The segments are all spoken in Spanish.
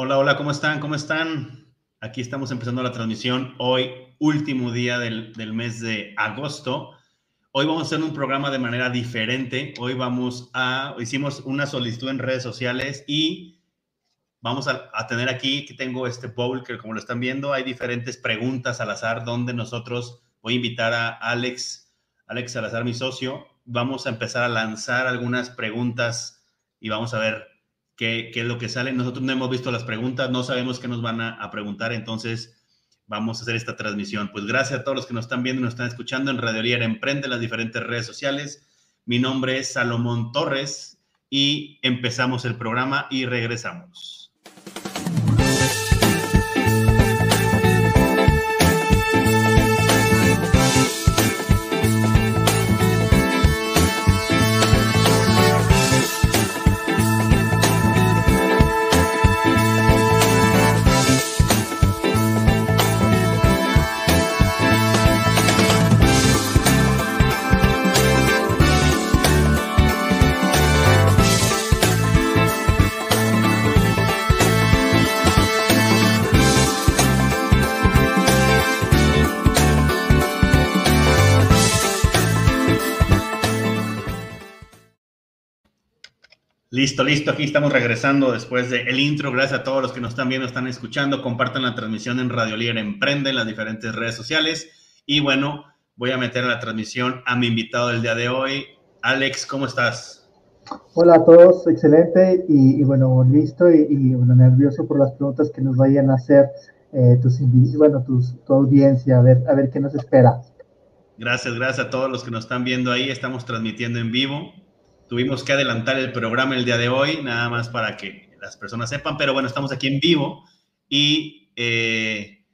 Hola, hola, ¿cómo están? ¿Cómo están? Aquí estamos empezando la transmisión hoy, último día del, del, mes de agosto. Hoy vamos a hacer un programa de manera diferente. Hoy vamos a, hicimos una solicitud en redes sociales y vamos a, tener aquí, que tengo este bowl que como lo están viendo, hay diferentes preguntas al azar donde nosotros, voy a invitar a Alex, Alex Salazar, mi socio, vamos a empezar a lanzar algunas preguntas y vamos a ver qué, qué, es lo que sale. Nosotros no hemos visto las preguntas, no sabemos qué nos van a, a, preguntar, entonces vamos a hacer esta transmisión. Pues gracias a todos los que nos están viendo y nos están escuchando en Radio Liera Emprende, las diferentes redes sociales. Mi nombre es Salomón Torres y empezamos el programa y regresamos. Listo, listo. Aquí estamos regresando después del el intro. Gracias a todos los que nos están viendo, están escuchando. Compartan la transmisión en Radio Líder Emprende en las diferentes redes sociales. Y bueno, voy a meter a la transmisión a mi invitado del día de hoy. Alex, ¿cómo estás? Hola a todos, excelente. Y, y bueno, listo y, y, bueno, nervioso por las preguntas que nos vayan a hacer eh, tus, bueno, tus, tu audiencia, a ver, a ver qué nos espera. Gracias, gracias a todos los que nos están viendo ahí. Estamos transmitiendo en vivo tuvimos que adelantar el programa el día de hoy, nada más para que las personas sepan, pero bueno, estamos aquí en vivo y eh,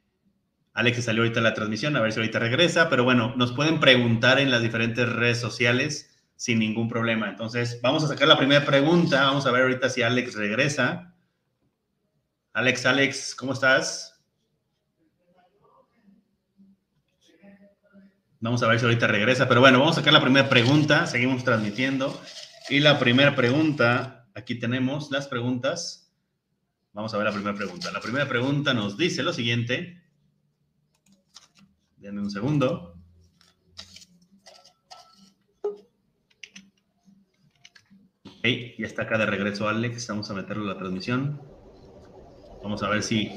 Alex salió ahorita la transmisión, a ver si ahorita regresa, pero bueno, nos pueden preguntar en las diferentes redes sociales sin ningún problema. Entonces, vamos a sacar la primera pregunta, vamos a ver ahorita si Alex regresa. Alex, Alex, ¿cómo estás? Vamos a ver si ahorita regresa, pero bueno, vamos a sacar la primera pregunta, seguimos transmitiendo. Y la primera pregunta, aquí tenemos las preguntas. Vamos a ver la primera pregunta. La primera pregunta nos dice lo siguiente. Denme un segundo. Ok, ya está acá de regreso Alex. Vamos a meterlo en la transmisión. Vamos a ver si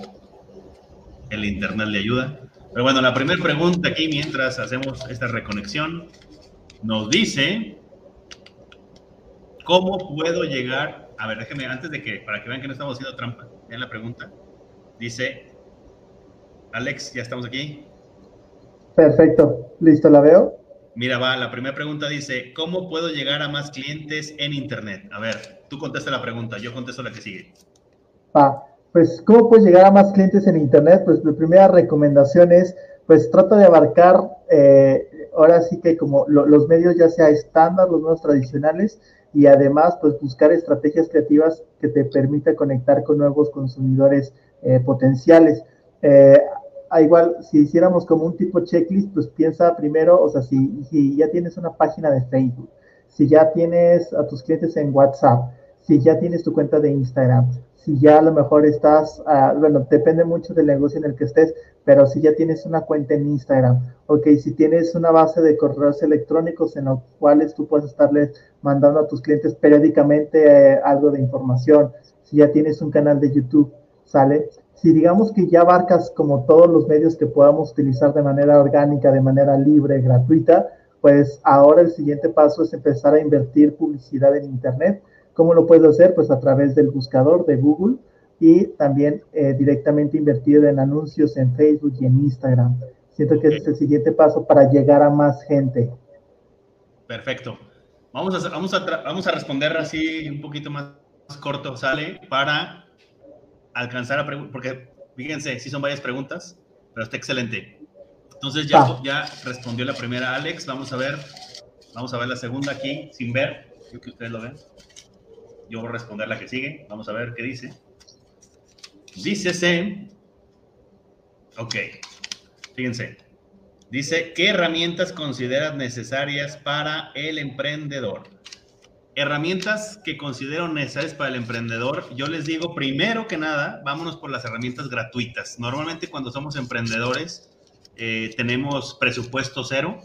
el internet le ayuda. Pero bueno, la primera pregunta aquí mientras hacemos esta reconexión nos dice ¿Cómo puedo llegar? A ver, déjenme, antes de que, para que vean que no estamos haciendo trampa, vean la pregunta. Dice, Alex, ya estamos aquí. Perfecto, listo, la veo. Mira, va, la primera pregunta dice, ¿cómo puedo llegar a más clientes en Internet? A ver, tú contesta la pregunta, yo contesto la que sigue. Va, pues, ¿cómo puedes llegar a más clientes en Internet? Pues mi primera recomendación es, pues trata de abarcar, eh, ahora sí que como lo, los medios ya sea estándar, los medios tradicionales, y además pues buscar estrategias creativas que te permita conectar con nuevos consumidores eh, potenciales. Eh, igual, si hiciéramos como un tipo checklist, pues piensa primero, o sea, si, si ya tienes una página de Facebook, si ya tienes a tus clientes en WhatsApp, si ya tienes tu cuenta de Instagram, si ya a lo mejor estás, uh, bueno, depende mucho del negocio en el que estés, pero si ya tienes una cuenta en Instagram, ok, si tienes una base de correos electrónicos en los cuales tú puedes estarles mandando a tus clientes periódicamente eh, algo de información, si ya tienes un canal de YouTube, ¿sale? Si digamos que ya abarcas como todos los medios que podamos utilizar de manera orgánica, de manera libre, gratuita, pues ahora el siguiente paso es empezar a invertir publicidad en Internet. ¿Cómo lo puedes hacer? Pues a través del buscador de Google y también eh, directamente invertir en anuncios en Facebook y en Instagram. Siento que ese es el siguiente paso para llegar a más gente. Perfecto. Vamos a, vamos a, vamos a responder así un poquito más, corto, ¿sale? Para alcanzar a preguntar, porque fíjense, sí son varias preguntas, pero está excelente. Entonces ya, ah. ya respondió la primera Alex, vamos a ver, vamos a ver la segunda aquí, sin ver, yo que ustedes lo ven. Yo voy a responder la que sigue, vamos a ver qué dice. Dícese, ok, fíjense, dice, ¿qué herramientas consideras necesarias para el emprendedor? herramientas que considero necesarias para el emprendedor, yo les digo, primero que nada, vámonos por las herramientas gratuitas. Normalmente cuando somos emprendedores eh, tenemos presupuesto cero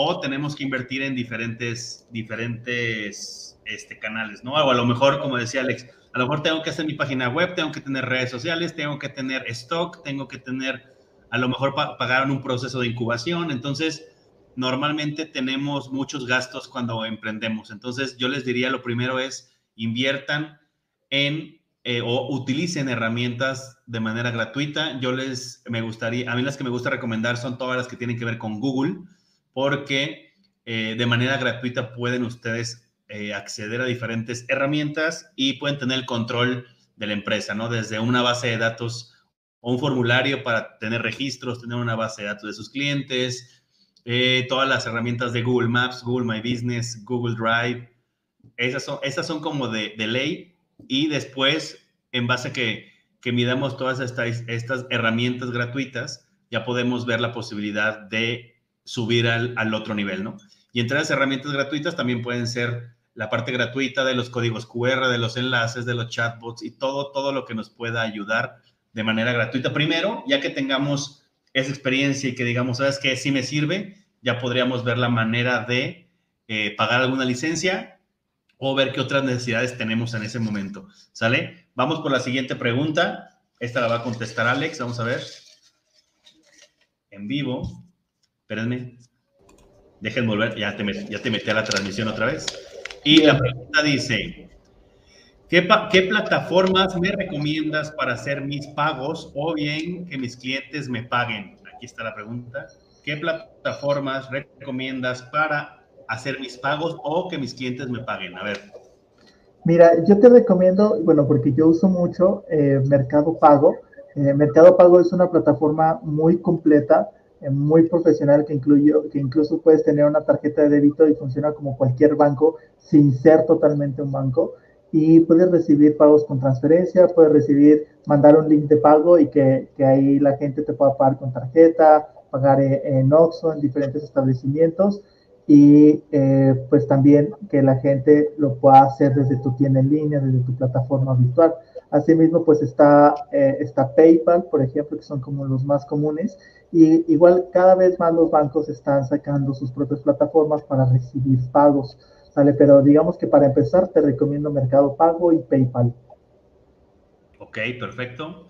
o tenemos que invertir en diferentes, diferentes este, canales, ¿no? O a lo mejor, como decía Alex, a lo mejor tengo que hacer mi página web, tengo que tener redes sociales, tengo que tener stock, tengo que tener, a lo mejor pagar un proceso de incubación. Entonces, normalmente tenemos muchos gastos cuando emprendemos. Entonces, yo les diría, lo primero es inviertan en eh, o utilicen herramientas de manera gratuita. Yo les, me gustaría, a mí las que me gusta recomendar son todas las que tienen que ver con Google, porque eh, de manera gratuita pueden ustedes eh, acceder a diferentes herramientas y pueden tener el control de la empresa, ¿no? Desde una base de datos o un formulario para tener registros, tener una base de datos de sus clientes, eh, todas las herramientas de Google Maps, Google My Business, Google Drive. Esas son, esas son como de, ley y después, en base a que, que midamos todas estas, estas herramientas gratuitas, ya podemos ver la posibilidad de subir al, al otro nivel, ¿no? Y entre las herramientas gratuitas también pueden ser la parte gratuita de los códigos QR, de los enlaces, de los chatbots y todo, todo lo que nos pueda ayudar de manera gratuita. Primero, ya que tengamos esa experiencia y que digamos, ¿sabes qué? Si me sirve, ya podríamos ver la manera de eh, pagar alguna licencia o ver qué otras necesidades tenemos en ese momento. ¿Sale? Vamos por la siguiente pregunta. Esta la va a contestar Alex. Vamos a ver. En vivo. Espérenme. Dejen volver. Ya te, ya te metí a la transmisión otra vez. Y la pregunta dice, ¿Qué, plataformas me recomiendas para hacer mis pagos o bien que mis clientes me paguen? Aquí está la pregunta. ¿Qué plataformas recomiendas para hacer mis pagos o que mis clientes me paguen? A ver. Mira, yo te recomiendo, bueno, porque yo uso mucho eh, Mercado Pago. Eh, Mercado Pago es una plataforma muy completa, muy profesional que, incluye, que incluso puedes tener una tarjeta de débito y funciona como cualquier banco sin ser totalmente un banco y puedes recibir pagos con transferencia, puedes recibir, mandar un link de pago y que, que ahí la gente te pueda pagar con tarjeta, pagar en Oxxo, en diferentes establecimientos y eh, pues también que la gente lo pueda hacer desde tu tienda en línea, desde tu plataforma virtual. Asimismo, pues está, eh, está PayPal, por ejemplo, que son como los más comunes. Y igual cada vez más los bancos están sacando sus propias plataformas para recibir pagos. Pero digamos que para empezar te recomiendo Mercado Pago y PayPal. Ok, perfecto.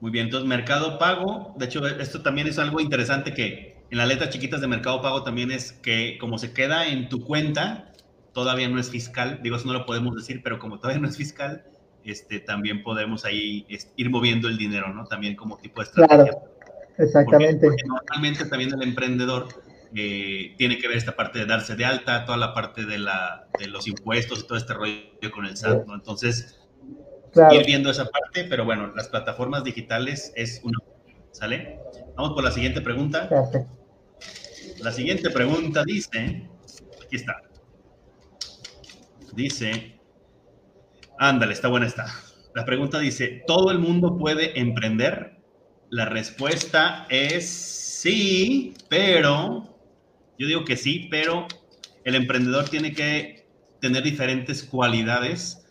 Muy bien, entonces Mercado Pago, de hecho esto también es algo interesante que en las letras chiquitas de Mercado Pago también es que como se queda en tu cuenta, todavía no es fiscal, digo, eso no lo podemos decir, pero como todavía no es fiscal, este, también podemos ahí ir moviendo el dinero, ¿no? También como tipo de estrategia. Claro, exactamente. porque normalmente también el emprendedor eh, tiene que ver esta parte de darse de alta, toda la parte de, la, de los impuestos y todo este rollo con el SAT, ¿no? Entonces, ir viendo esa parte, pero bueno, las plataformas digitales es una, ¿sale? Vamos por la siguiente pregunta. La siguiente pregunta dice, aquí está, dice, ándale, está buena esta. La pregunta dice, ¿todo el mundo puede emprender? La respuesta es sí, pero yo digo que sí, pero el emprendedor tiene que tener diferentes cualidades.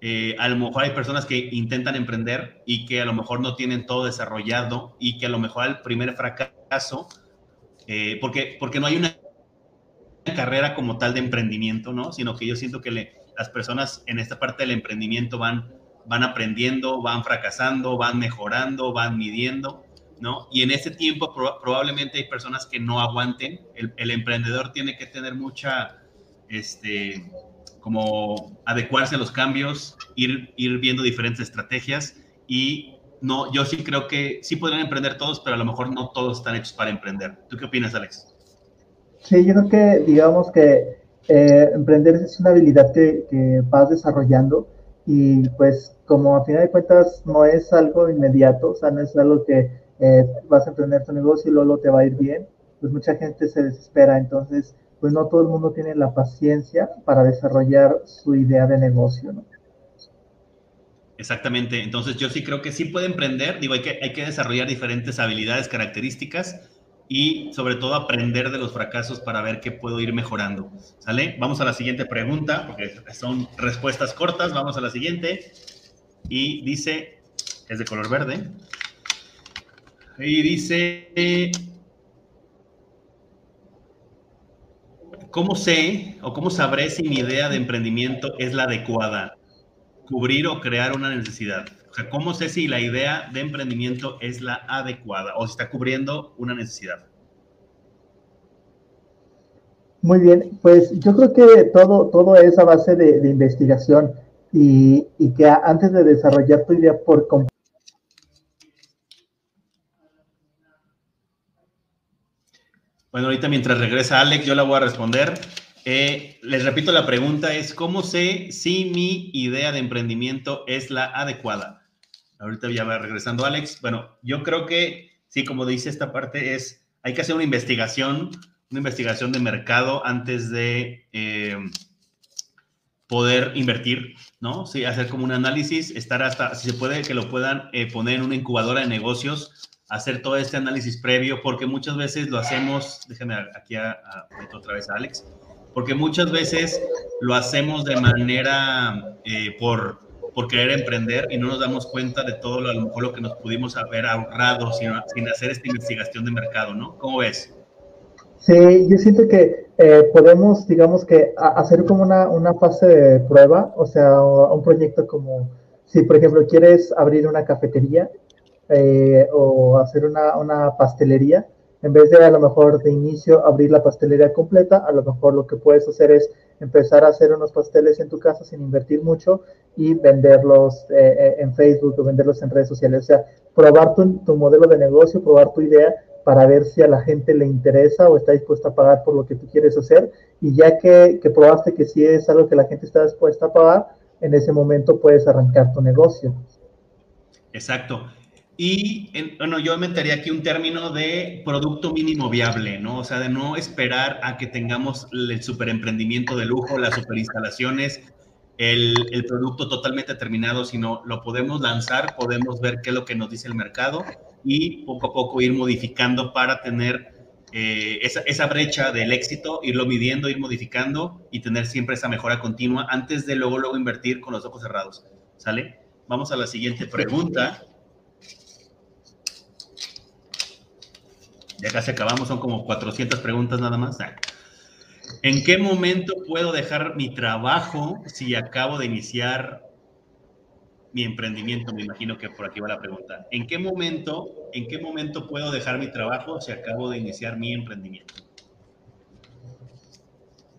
Eh, a lo mejor hay personas que intentan emprender y que a lo mejor no tienen todo desarrollado y que a lo mejor el primer fracaso, eh, porque, porque no hay una carrera como tal de emprendimiento, ¿no? Sino que yo siento que las personas en esta parte del emprendimiento van, van aprendiendo, van fracasando, van mejorando, van midiendo ¿no? Y en ese tiempo probablemente hay personas que no aguanten. El, emprendedor tiene que tener mucha, este, como adecuarse a los cambios, ir, ir viendo diferentes estrategias y no, yo sí creo que sí podrían emprender todos, pero a lo mejor no todos están hechos para emprender. ¿Tú qué opinas, Alex? Sí, yo creo que digamos que eh, emprender es una habilidad que, vas desarrollando y pues como a final de cuentas no es algo inmediato, o sea, no es algo que eh, vas a emprender tu negocio y luego te va a ir bien, pues mucha gente se desespera. Entonces, pues no todo el mundo tiene la paciencia para desarrollar su idea de negocio, ¿no? Exactamente. Entonces, yo sí creo que sí puede emprender. Digo, hay que, hay que desarrollar diferentes habilidades, características y sobre todo aprender de los fracasos para ver qué puedo ir mejorando. ¿Sale? Vamos a la siguiente pregunta, porque son respuestas cortas. Vamos a la siguiente. Y dice, es de color verde. Y dice, ¿cómo sé o cómo sabré si mi idea de emprendimiento es la adecuada? Cubrir o crear una necesidad. O sea, ¿cómo sé si la idea de emprendimiento es la adecuada o si está cubriendo una necesidad? Muy bien, pues yo creo que todo, todo es a base de, investigación y, que antes de desarrollar tu idea por completo. Bueno, ahorita mientras regresa Alex, yo la voy a responder. Eh, les repito, la pregunta es, ¿cómo sé si mi idea de emprendimiento es la adecuada? Ahorita ya va regresando Alex. Bueno, yo creo que sí, como dice esta parte, es, hay que hacer una investigación, una investigación de mercado antes de eh, poder invertir, ¿no? Sí, hacer como un análisis, estar hasta, si se puede, que lo puedan eh, poner en una incubadora de negocios, hacer todo este análisis previo, porque muchas veces lo hacemos, déjame aquí a, otra vez a Alex, porque muchas veces lo hacemos de manera eh, por por querer emprender y no nos damos cuenta de todo lo, a lo mejor lo que nos pudimos haber ahorrado sin, sin hacer esta investigación de mercado, ¿no? ¿Cómo ves? Sí, yo siento que eh, podemos, digamos que, hacer como una, una fase de prueba, o sea, un proyecto como, si por ejemplo quieres abrir una cafetería eh, o hacer una, una pastelería, en vez de a lo mejor de inicio abrir la pastelería completa, a lo mejor lo que puedes hacer es empezar a hacer unos pasteles en tu casa sin invertir mucho y venderlos eh, eh, en Facebook o venderlos en redes sociales. O sea, probar tu, modelo de negocio, probar tu idea para ver si a la gente le interesa o está dispuesta a pagar por lo que tú quieres hacer. Y ya que, que probaste que sí es algo que la gente está dispuesta a pagar, en ese momento puedes arrancar tu negocio. Exacto. Y bueno, yo metería aquí un término de producto mínimo viable, ¿no? O sea, de no esperar a que tengamos el super emprendimiento de lujo, las super instalaciones, el, el, producto totalmente terminado, sino lo podemos lanzar, podemos ver qué es lo que nos dice el mercado y poco a poco ir modificando para tener eh, esa, esa brecha del éxito, irlo midiendo, ir modificando y tener siempre esa mejora continua antes de luego, luego invertir con los ojos cerrados. ¿Sale? Vamos a la siguiente pregunta. Ya casi acabamos, son como 400 preguntas nada más. Ah. ¿En qué momento puedo dejar mi trabajo si acabo de iniciar mi emprendimiento? Me imagino que por aquí va la pregunta. ¿En qué momento, en qué momento puedo dejar mi trabajo si acabo de iniciar mi emprendimiento?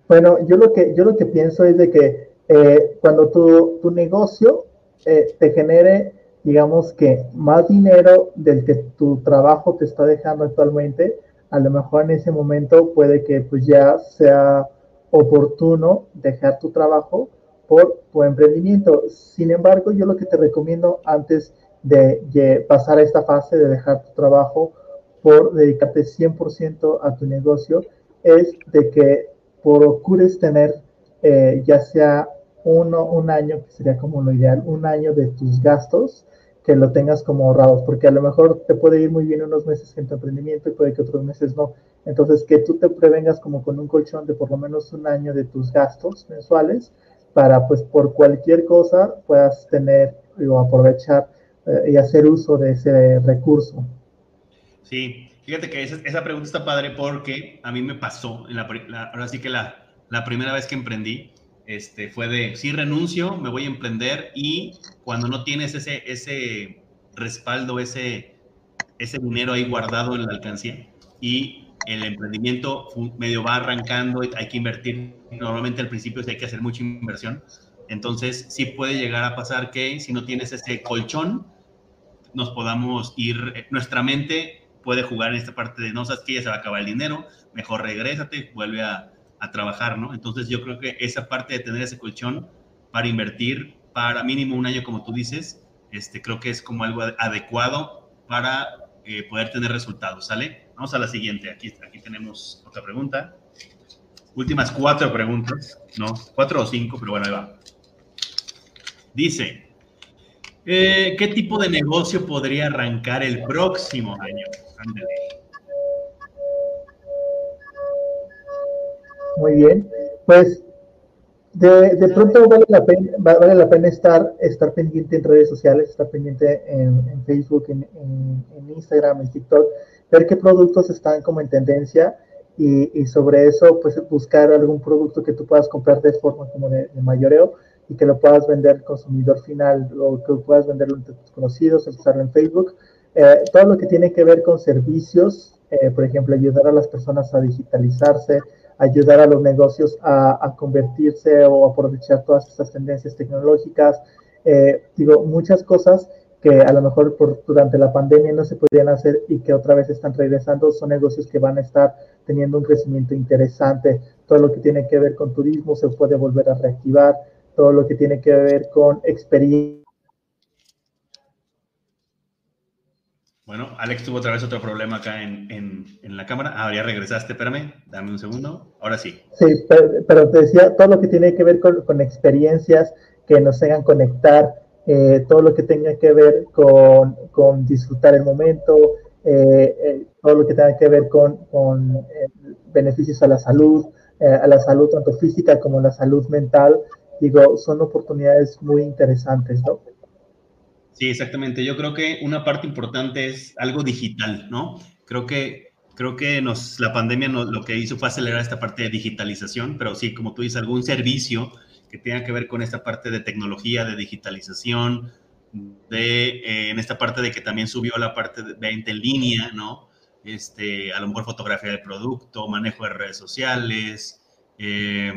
Bueno, yo lo que, yo lo que pienso es de que eh, cuando tu, tu negocio eh, te genere digamos que más dinero del que tu trabajo te está dejando actualmente, a lo mejor en ese momento puede que pues ya sea oportuno dejar tu trabajo por tu emprendimiento. Sin embargo, yo lo que te recomiendo antes de, pasar a esta fase de dejar tu trabajo por dedicarte 100% a tu negocio es de que procures tener eh, ya sea uno, un año, que sería como lo ideal, un año de tus gastos que lo tengas como ahorrados, porque a lo mejor te puede ir muy bien unos meses en tu emprendimiento y puede que otros meses no. Entonces, que tú te prevengas como con un colchón de por lo menos un año de tus gastos mensuales para, pues, por cualquier cosa puedas tener o aprovechar eh, y hacer uso de ese recurso. Sí, fíjate que esa, esa, pregunta está padre porque a mí me pasó, en la, ahora sí que la, la primera vez que emprendí, este, fue de, sí renuncio, me voy a emprender y cuando no tienes ese, ese respaldo, ese, ese dinero ahí guardado en la alcancía y el emprendimiento medio va arrancando, hay que invertir, normalmente al principio hay que hacer mucha inversión, entonces sí puede llegar a pasar que si no tienes ese colchón, nos podamos ir, nuestra mente puede jugar en esta parte de no sabes que ya se va a acabar el dinero, mejor regrésate, vuelve a, a trabajar, ¿no? Entonces yo creo que esa parte de tener ese colchón para invertir para mínimo un año, como tú dices, este, creo que es como algo adecuado para eh, poder tener resultados, ¿sale? Vamos a la siguiente, aquí, aquí tenemos otra pregunta. Últimas cuatro preguntas, ¿no? Cuatro o cinco, pero bueno, ahí va. Dice, eh, ¿qué tipo de negocio podría arrancar el próximo año? Muy bien. Pues de, pronto vale la pena, vale la pena estar, estar pendiente en redes sociales, estar pendiente en, Facebook, en, Instagram, en TikTok, ver qué productos están como en tendencia y, sobre eso pues buscar algún producto que tú puedas comprar de forma como de, mayoreo y que lo puedas vender al consumidor final o que puedas venderlo entre tus conocidos, usarlo en Facebook. Eh, todo lo que tiene que ver con servicios, eh, por ejemplo, ayudar a las personas a digitalizarse, ayudar a los negocios a, convertirse o aprovechar todas estas tendencias tecnológicas. Eh, digo, muchas cosas que a lo mejor por, durante la pandemia no se podían hacer y que otra vez están regresando, son negocios que van a estar teniendo un crecimiento interesante. Todo lo que tiene que ver con turismo se puede volver a reactivar, todo lo que tiene que ver con experiencia Bueno, Alex tuvo otra vez otro problema acá en, en, la cámara. Ah, ya regresaste, espérame, dame un segundo. Ahora sí. Sí, pero, te decía, todo lo que tiene que ver con, experiencias que nos hagan conectar, eh, todo lo que tenga que ver con, con disfrutar el momento, eh, eh, todo lo que tenga que ver con, con beneficios a la salud, a la salud tanto física como la salud mental, digo, son oportunidades muy interesantes, ¿no? Sí, exactamente. Yo creo que una parte importante es algo digital, ¿no? Creo que, creo que nos, la pandemia lo que hizo fue acelerar esta parte de digitalización, pero sí, como tú dices, algún servicio que tenga que ver con esta parte de tecnología, de digitalización, de, eh, en esta parte de que también subió la parte de venta en línea, ¿no? Este, a lo mejor fotografía de producto, manejo de redes sociales, eh,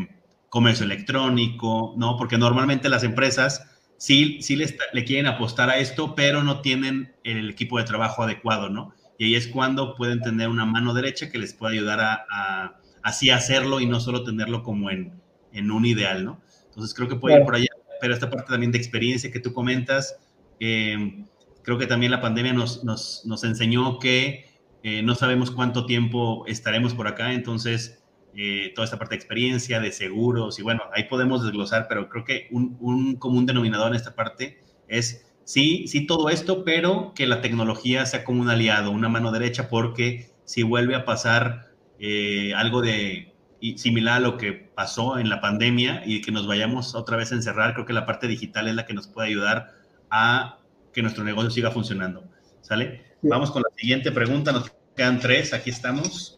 comercio electrónico, ¿no? Porque normalmente las empresas sí, sí le, quieren apostar a esto, pero no tienen el equipo de trabajo adecuado, ¿no? Y ahí es cuando pueden tener una mano derecha que les pueda ayudar a, así hacerlo y no solo tenerlo como en, en, un ideal, ¿no? Entonces creo que puede ir por allá, pero esta parte también de experiencia que tú comentas, eh, creo que también la pandemia nos, nos, nos enseñó que eh, no sabemos cuánto tiempo estaremos por acá, entonces eh, toda esta parte de experiencia, de seguros, y bueno, ahí podemos desglosar, pero creo que un, un, común denominador en esta parte es, sí, sí todo esto, pero que la tecnología sea como un aliado, una mano derecha, porque si vuelve a pasar eh, algo de similar a lo que pasó en la pandemia y que nos vayamos otra vez a encerrar, creo que la parte digital es la que nos puede ayudar a que nuestro negocio siga funcionando. ¿Sale? Vamos con la siguiente pregunta, nos quedan tres, aquí estamos.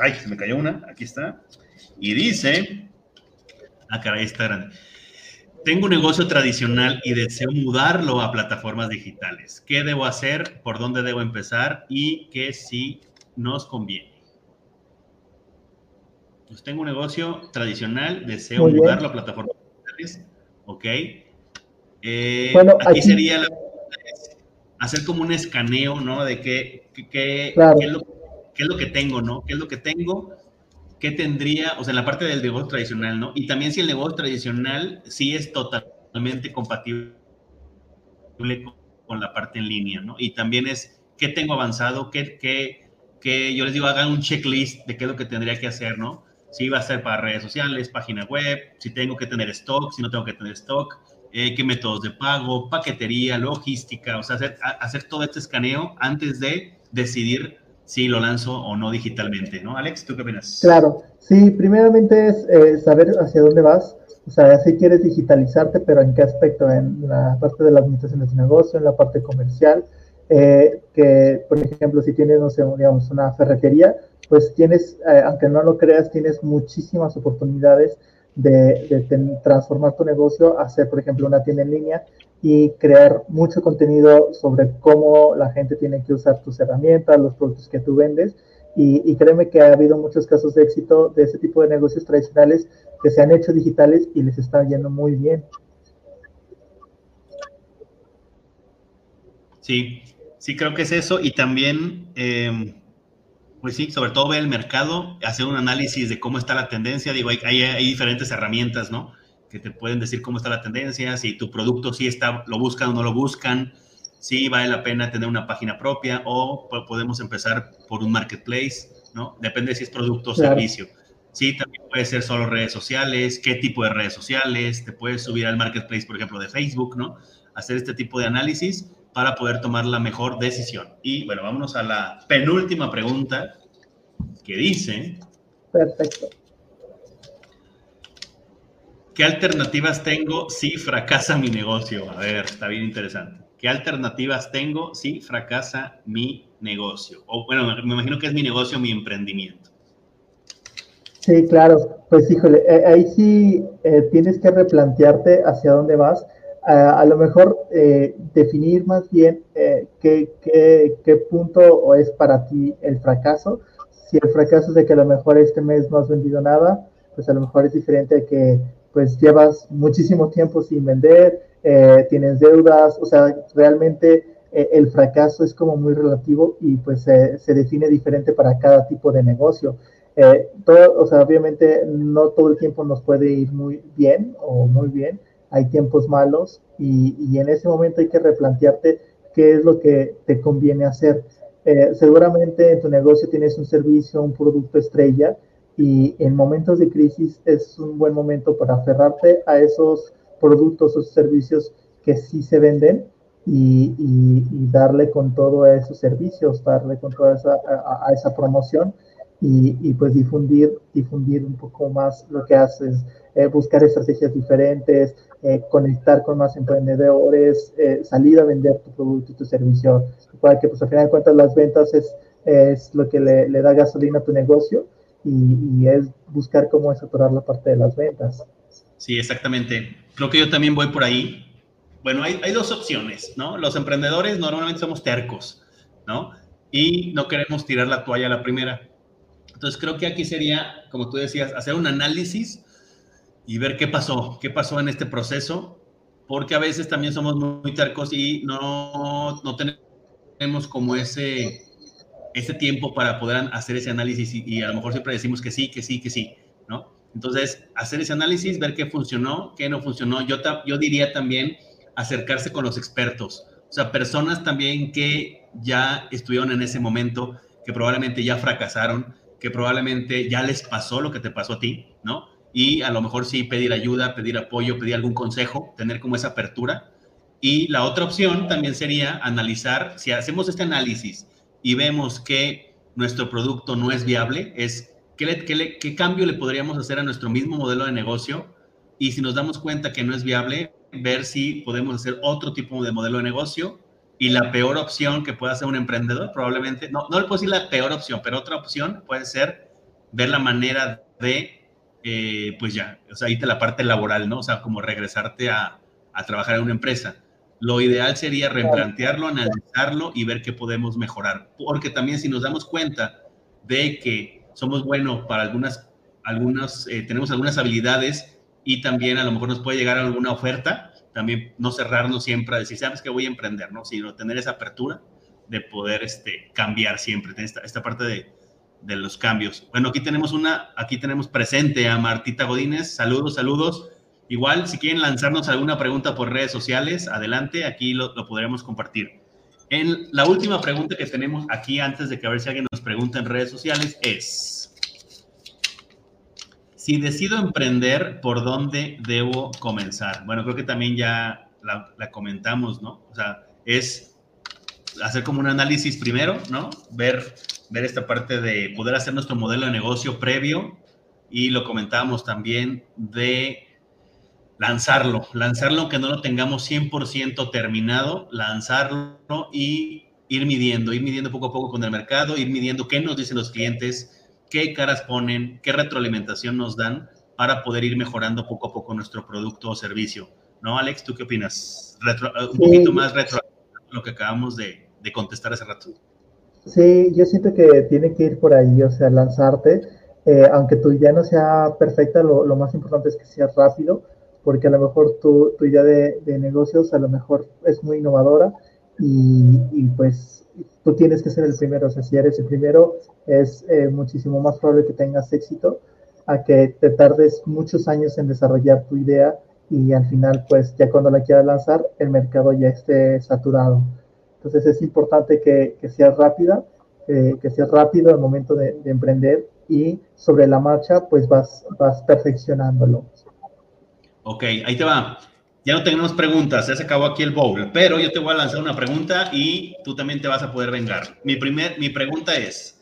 Ay, se me cayó una. Aquí está. Y dice. Ah, caray, está grande. Tengo un negocio tradicional y deseo mudarlo a plataformas digitales. ¿Qué debo hacer? ¿Por dónde debo empezar? ¿Y qué si nos conviene? Pues tengo un negocio tradicional, deseo mudarlo a plataformas digitales. ¿Ok? Eh, bueno, aquí, sería hacer como un escaneo, ¿no? De qué, qué, qué es lo qué es lo que tengo, ¿no? ¿Qué es lo que tengo? ¿Qué tendría? O sea, en la parte del negocio tradicional, ¿no? Y también si el negocio tradicional sí es totalmente compatible con la parte en línea, ¿no? Y también es qué tengo avanzado, qué, qué, qué yo les digo, hagan un checklist de qué es lo que tendría que hacer, ¿no? Si va a ser para redes sociales, página web, si tengo que tener stock, si no tengo que tener stock, eh, qué métodos de pago, paquetería, logística, o sea, hacer, hacer todo este escaneo antes de decidir si lo lanzo o no digitalmente, ¿no? Alex, ¿tú qué opinas? Claro, sí, primeramente es eh, saber hacia dónde vas, o sea, si quieres digitalizarte, pero en qué aspecto, en la parte de la administración de negocio, en la parte comercial, eh, que, por ejemplo, si tienes, no sé, digamos, una ferretería, pues tienes, eh, aunque no lo creas, tienes muchísimas oportunidades de, de, transformar tu negocio, hacer, por ejemplo, una tienda en línea y crear mucho contenido sobre cómo la gente tiene que usar tus herramientas, los productos que tú vendes. Y, créeme que ha habido muchos casos de éxito de ese tipo de negocios tradicionales que se han hecho digitales y les está yendo muy bien. Sí, sí creo que es eso. Y también, em, pues sí, sobre todo ver el mercado, hacer un análisis de cómo está la tendencia. Digo, hay, hay diferentes herramientas, ¿no? Que te pueden decir cómo está la tendencia, si tu producto sí está, lo buscan o no lo buscan, si vale la pena tener una página propia o podemos empezar por un marketplace, ¿no? Depende si es producto o servicio. Sí, también puede ser solo redes sociales, qué tipo de redes sociales, te puedes subir al marketplace, por ejemplo, de Facebook, ¿no? Hacer este tipo de análisis para poder tomar la mejor decisión. Y bueno, vámonos a la penúltima pregunta que dice... Perfecto. ¿Qué alternativas tengo si fracasa mi negocio? A ver, está bien interesante. ¿Qué alternativas tengo si fracasa mi negocio? O bueno, me imagino que es mi negocio, mi emprendimiento. Sí, claro. Pues híjole, eh, ahí sí eh, tienes que replantearte hacia dónde vas. a lo mejor eh, definir más bien qué, qué, punto es para ti el fracaso. Si el fracaso es de que a lo mejor este mes no has vendido nada, pues a lo mejor es diferente de que pues llevas muchísimo tiempo sin vender, eh, tienes deudas, o sea, realmente eh, el fracaso es como muy relativo y pues se define diferente para cada tipo de negocio. Eh, todo, o sea, obviamente no todo el tiempo nos puede ir muy bien o muy bien, hay tiempos malos y, y en ese momento hay que replantearte qué es lo que te conviene hacer. seguramente en tu negocio tienes un servicio, un producto estrella y en momentos de crisis es un buen momento para aferrarte a esos productos o servicios que sí se venden y, darle con todo a esos servicios, darle con toda esa, a, esa promoción y, pues difundir, difundir un poco más lo que haces, eh, buscar estrategias diferentes, eh, conectar con más emprendedores, eh, salir a vender tu producto y tu servicio, para que pues al final de cuentas las ventas es, es lo que le, le da gasolina a tu negocio y, es buscar cómo saturar la parte de las ventas. Sí, exactamente. Creo que yo también voy por ahí. Bueno, hay, hay dos opciones, ¿no? Los emprendedores normalmente somos tercos, ¿no? Y no queremos tirar la toalla a la primera. Entonces creo que aquí sería, como tú decías, hacer un análisis y ver qué pasó, qué pasó en este proceso, porque a veces también somos muy tercos y no, no tenemos como ese, ese tiempo para poder hacer ese análisis y, a lo mejor siempre decimos que sí, que sí, que sí, ¿no? Entonces, hacer ese análisis, ver qué funcionó, qué no funcionó. Yo, yo diría también acercarse con los expertos, o sea, personas también que ya estuvieron en ese momento, que probablemente ya fracasaron, que probablemente ya les pasó lo que te pasó a ti, ¿no? Y a lo mejor sí pedir ayuda, pedir apoyo, pedir algún consejo, tener como esa apertura. Y la otra opción también sería analizar, si hacemos este análisis y vemos que nuestro producto no es viable, es ¿qué, qué, cambio le podríamos hacer a nuestro mismo modelo de negocio? Y si nos damos cuenta que no es viable, ver si podemos hacer otro tipo de modelo de negocio. Y la peor opción que puede hacer un emprendedor, probablemente, no, no le puedo decir la peor opción, pero otra opción puede ser ver la manera de, eh, pues ya, o sea, irte a la parte laboral, ¿no? O sea, como regresarte a, a trabajar en una empresa lo ideal sería replantearlo, analizarlo y ver qué podemos mejorar. Porque también si nos damos cuenta de que somos buenos para algunas, algunas eh, tenemos algunas habilidades y también a lo mejor nos puede llegar alguna oferta, también no cerrarnos siempre a decir, sabes que voy a emprender, ¿no? Sino tener esa apertura de poder este, cambiar siempre, esta, esta parte de, de los cambios. Bueno, aquí tenemos una, aquí tenemos presente a Martita Godínez. Saludos, saludos. Igual, si quieren lanzarnos alguna pregunta por redes sociales, adelante, aquí lo, podremos compartir. En la última pregunta que tenemos aquí, antes de que a ver si alguien nos pregunta en redes sociales, es, si decido emprender, ¿por dónde debo comenzar? Bueno, creo que también ya la, la comentamos, ¿no? O sea, es hacer como un análisis primero, ¿no? Ver, ver esta parte de poder hacer nuestro modelo de negocio previo y lo comentábamos también de lanzarlo, lanzarlo que no lo tengamos 100% terminado, lanzarlo y ir midiendo, ir midiendo poco a poco con el mercado, ir midiendo qué nos dicen los clientes, qué caras ponen, qué retroalimentación nos dan para poder ir mejorando poco a poco nuestro producto o servicio. ¿No, Alex? ¿Tú qué opinas? un poquito más retro lo que acabamos de, contestar hace rato. Sí, yo siento que tiene que ir por ahí, o sea, lanzarte, eh, aunque tu idea no sea perfecta, lo más importante es que sea rápido, porque a lo mejor tu, tu idea de, de, negocios a lo mejor es muy innovadora y, y, pues tú tienes que ser el primero. O sea, si eres el primero, es eh, muchísimo más probable que tengas éxito a que te tardes muchos años en desarrollar tu idea y al final, pues ya cuando la quieras lanzar, el mercado ya esté saturado. Entonces es importante que, que sea rápida, eh, que sea rápido al momento de, de, emprender y sobre la marcha, pues vas, vas perfeccionándolo. Ok, ahí te va. Ya no tenemos preguntas, ya se acabó aquí el bowl, pero yo te voy a lanzar una pregunta y tú también te vas a poder vengar. Mi, primer, mi pregunta es,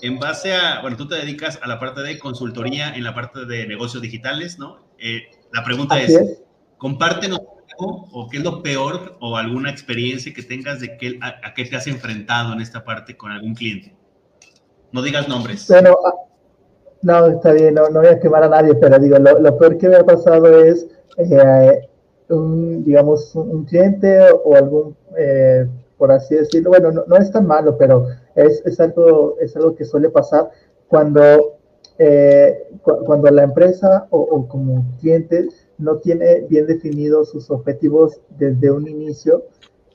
en base a, bueno, tú te dedicas a la parte de consultoría en la parte de negocios digitales, ¿no? Eh, la pregunta es, compártenos algo o qué es lo peor o alguna experiencia que tengas de qué, a, qué te has enfrentado en esta parte con algún cliente. No digas nombres. Bueno, no, está bien, no, voy a quemar a nadie, pero digo, lo, peor que me ha pasado es, eh, un, digamos, un cliente o algún, eh, por así decirlo, bueno, no, es tan malo, pero es, algo, es algo que suele pasar cuando, eh, cuando la empresa o, como cliente no tiene bien definidos sus objetivos desde un inicio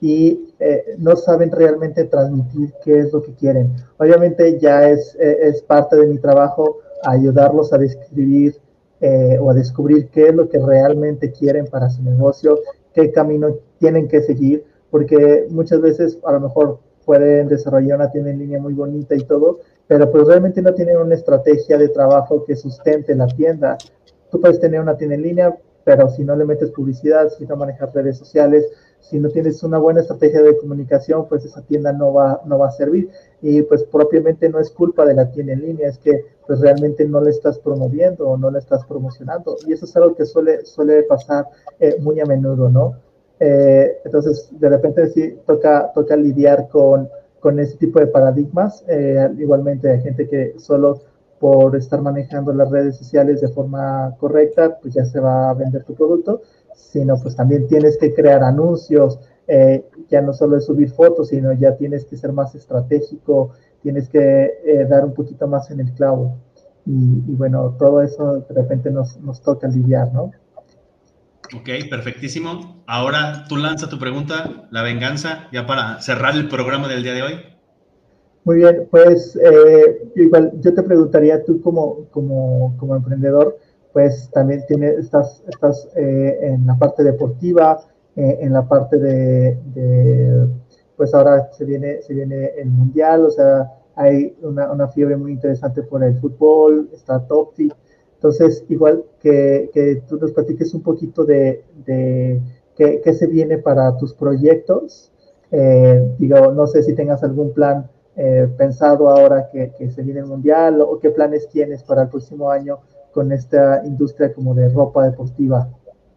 y eh, no saben realmente transmitir qué es lo que quieren. Obviamente ya es, es parte de mi trabajo ayudarlos a describir eh, o a descubrir qué es lo que realmente quieren para su negocio, qué camino tienen que seguir, porque muchas veces a lo mejor pueden desarrollar una tienda en línea muy bonita y todo, pero pues realmente no tienen una estrategia de trabajo que sustente la tienda. Tú puedes tener una tienda en línea, pero si no le metes publicidad, si no manejas redes sociales, si no tienes una buena estrategia de comunicación, pues esa tienda no va, no va a servir. Y pues propiamente no es culpa de la tienda en línea, es que pues realmente no le estás promoviendo o no le estás promocionando. Y eso es algo que suele, suele pasar eh, muy a menudo, ¿no? Eh, entonces, de repente sí toca, toca lidiar con, con ese tipo de paradigmas. Eh, igualmente hay gente que solo por estar manejando las redes sociales de forma correcta, pues ya se va a vender tu producto, sino pues también tienes que crear anuncios, eh, ya no solo es subir fotos, sino ya tienes que ser más estratégico, tienes que eh, dar un poquito más en el clavo. Y, bueno, todo eso de repente nos, nos toca lidiar, ¿no? Ok, perfectísimo. Ahora tú lanza tu pregunta, la venganza, ya para cerrar el programa del día de hoy. Muy bien, pues eh, igual yo te preguntaría tú como, como, como emprendedor, pues también tienes, estás, estás eh, en la parte deportiva, eh, en la parte de, de, pues ahora se viene, se viene el mundial, o sea, hay una, una fiebre muy interesante por el fútbol, está Topti. Entonces, igual que, que, tú nos platiques un poquito de, de qué, qué, se viene para tus proyectos. Eh, digo, no sé si tengas algún plan eh, pensado ahora que, se viene el mundial o qué planes tienes para el próximo año con esta industria como de ropa deportiva.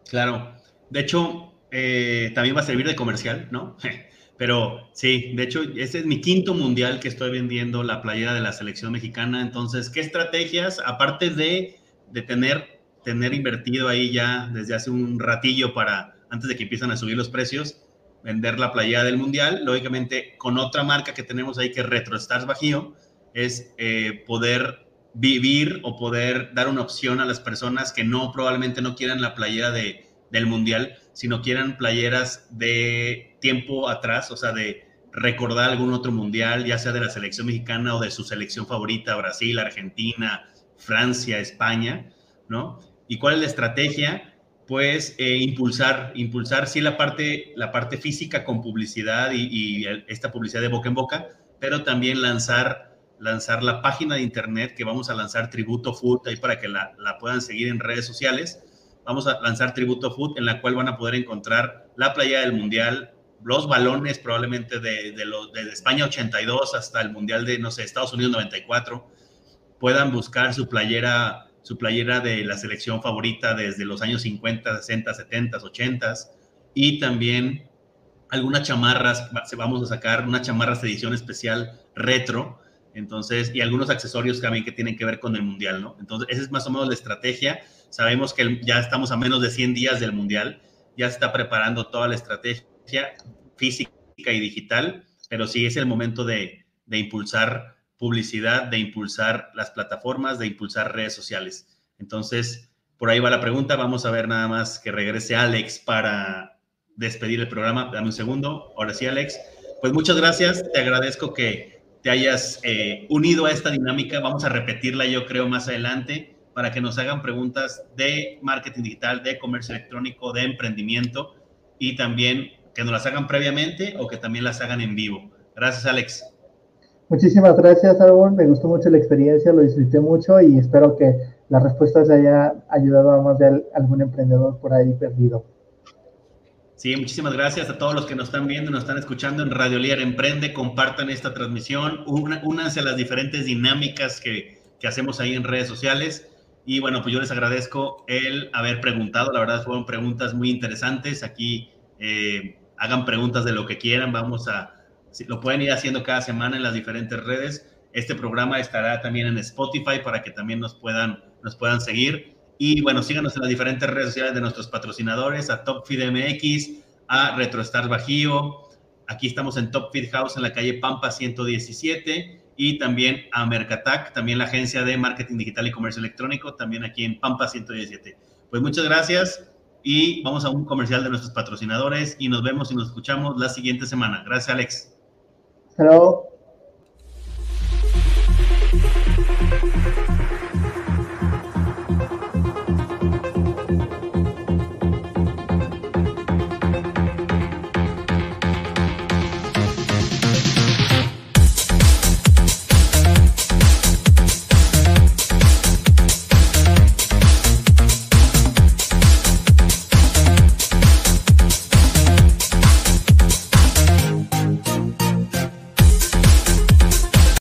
Claro, de hecho, eh, también va a servir de comercial, ¿no? Pero sí, de hecho, este es mi quinto mundial que estoy vendiendo la playera de la selección mexicana. Entonces, ¿qué estrategias, aparte de, de tener, tener invertido ahí ya desde hace un ratillo para, antes de que empiezan a subir los precios, vender la playera del mundial? Lógicamente, con otra marca que tenemos ahí que es Retro Stars Bajío, es eh, poder vivir o poder dar una opción a las personas que no probablemente no quieran la playera de, del mundial, sino quieran playeras de tiempo atrás, o sea, de recordar algún otro mundial, ya sea de la selección mexicana o de su selección favorita, Brasil, Argentina, Francia, España, ¿no? ¿Y cuál es la estrategia? Pues impulsar, impulsar sí la parte, la parte física con publicidad y, esta publicidad de boca en boca, pero también lanzar lanzar la página de internet que vamos a lanzar Tributo Food ahí para que la, la, puedan seguir en redes sociales. Vamos a lanzar Tributo Food en la cual van a poder encontrar la playa del Mundial, los balones probablemente de, de, de España 82 hasta el Mundial de, no sé, Estados Unidos 94. Puedan buscar su playera, su playera de la selección favorita desde los años 50, 60, 70, 80 y también algunas chamarras, vamos a sacar unas chamarras de edición especial retro entonces, y algunos accesorios también que tienen que ver con el Mundial, ¿no? Entonces, esa es más o menos la estrategia. Sabemos que ya estamos a menos de 100 días del Mundial, ya se está preparando toda la estrategia física y digital, pero sí es el momento de, de impulsar publicidad, de impulsar las plataformas, de impulsar redes sociales. Entonces, por ahí va la pregunta. Vamos a ver nada más que regrese Alex para despedir el programa. Dame un segundo. Ahora sí, Alex. Pues muchas gracias. Te agradezco que te hayas eh, unido a esta dinámica. Vamos a repetirla, yo creo, más adelante para que nos hagan preguntas de marketing digital, de comercio electrónico, de emprendimiento y también que nos las hagan previamente o que también las hagan en vivo. Gracias, Alex. Muchísimas gracias, Aragón. Me gustó mucho la experiencia, lo disfruté mucho y espero que la respuesta haya ayudado a más de algún emprendedor por ahí perdido. Sí, muchísimas gracias a todos los que nos están viendo, nos están escuchando en Radio Líder Emprende. Compartan esta transmisión, únanse a las diferentes dinámicas que, que hacemos ahí en redes sociales. Y bueno, pues yo les agradezco el haber preguntado. La verdad fueron preguntas muy interesantes. Aquí eh, hagan preguntas de lo que quieran. Vamos a, lo pueden ir haciendo cada semana en las diferentes redes. Este programa estará también en Spotify para que también nos puedan, nos puedan seguir. Y bueno, síganos en las diferentes redes sociales de nuestros patrocinadores, a TopFeedMX, a RetroStar Bajío. Aquí estamos en Top Feed House en la calle Pampa 117 y también a Mercatac, también la agencia de marketing digital y comercio electrónico, también aquí en Pampa 117. Pues muchas gracias y vamos a un comercial de nuestros patrocinadores y nos vemos y nos escuchamos la siguiente semana. Gracias, Alex. Hello.